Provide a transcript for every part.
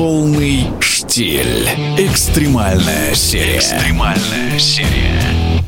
Полный штиль. Экстремальная серия. Экстремальная серия.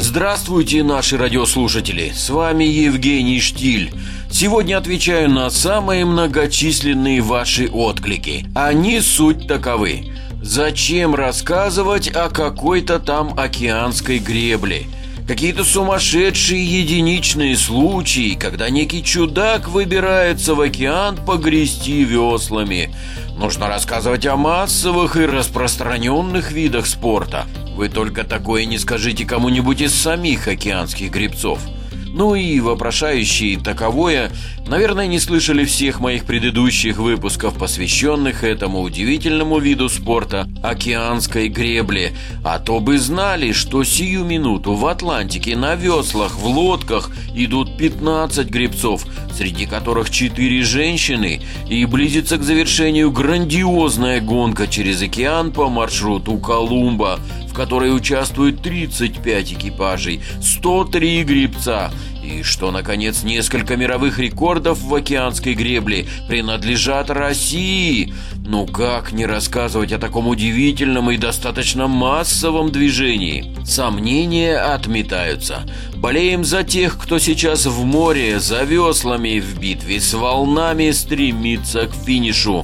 Здравствуйте, наши радиослушатели! С вами Евгений Штиль. Сегодня отвечаю на самые многочисленные ваши отклики. Они суть таковы. Зачем рассказывать о какой-то там океанской гребле? Какие-то сумасшедшие единичные случаи, когда некий чудак выбирается в океан погрести веслами. Нужно рассказывать о массовых и распространенных видах спорта. Вы только такое не скажите кому-нибудь из самих океанских гребцов – ну и вопрошающие таковое, наверное, не слышали всех моих предыдущих выпусков, посвященных этому удивительному виду спорта – океанской гребле. А то бы знали, что сию минуту в Атлантике на веслах, в лодках идут 15 гребцов, среди которых 4 женщины, и близится к завершению грандиозная гонка через океан по маршруту Колумба – которой участвуют 35 экипажей, 103 гребца и что, наконец, несколько мировых рекордов в океанской гребле принадлежат России. Ну как не рассказывать о таком удивительном и достаточно массовом движении? Сомнения отметаются. Болеем за тех, кто сейчас в море, за веслами в битве с волнами стремится к финишу.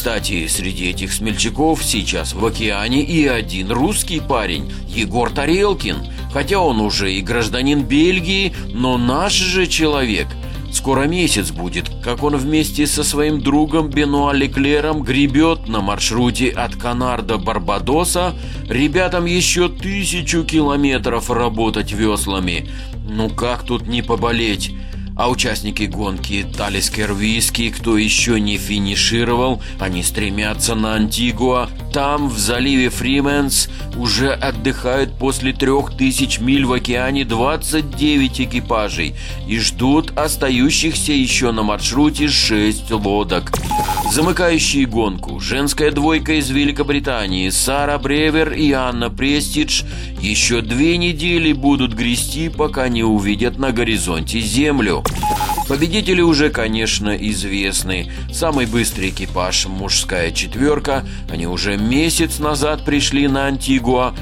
Кстати, среди этих смельчаков сейчас в океане и один русский парень, Егор Тарелкин. Хотя он уже и гражданин Бельгии, но наш же человек. Скоро месяц будет, как он вместе со своим другом Бенуа Леклером гребет на маршруте от Канар до Барбадоса. Ребятам еще тысячу километров работать веслами. Ну как тут не поболеть? А участники гонки Талискер Виски, кто еще не финишировал, они стремятся на Антигуа. Там, в заливе Фрименс, уже отдыхают после трех тысяч миль в океане 29 экипажей и ждут остающихся еще на маршруте 6 лодок. Замыкающие гонку женская двойка из Великобритании Сара Бревер и Анна Престидж еще две недели будут грести, пока не увидят на горизонте землю. Победители уже, конечно, известны. Самый быстрый экипаж «Мужская четверка». Они уже месяц назад пришли на Антигуа.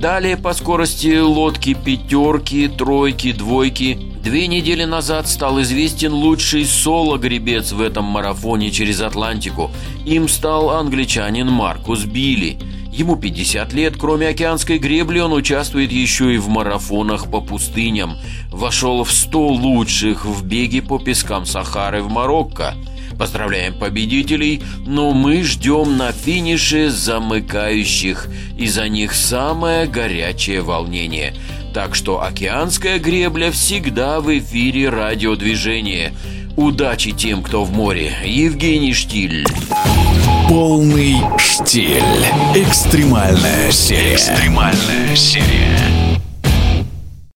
Далее по скорости лодки «пятерки», «тройки», «двойки». Две недели назад стал известен лучший соло-гребец в этом марафоне через Атлантику. Им стал англичанин Маркус Билли. Ему 50 лет, кроме океанской гребли, он участвует еще и в марафонах по пустыням. Вошел в 100 лучших в беге по пескам Сахары в Марокко. Поздравляем победителей, но мы ждем на финише замыкающих, и за них самое горячее волнение. Так что океанская гребля всегда в эфире радиодвижения. Удачи тем, кто в море. Евгений Штиль. Полный штиль. Экстремальная серия. Экстремальная серия.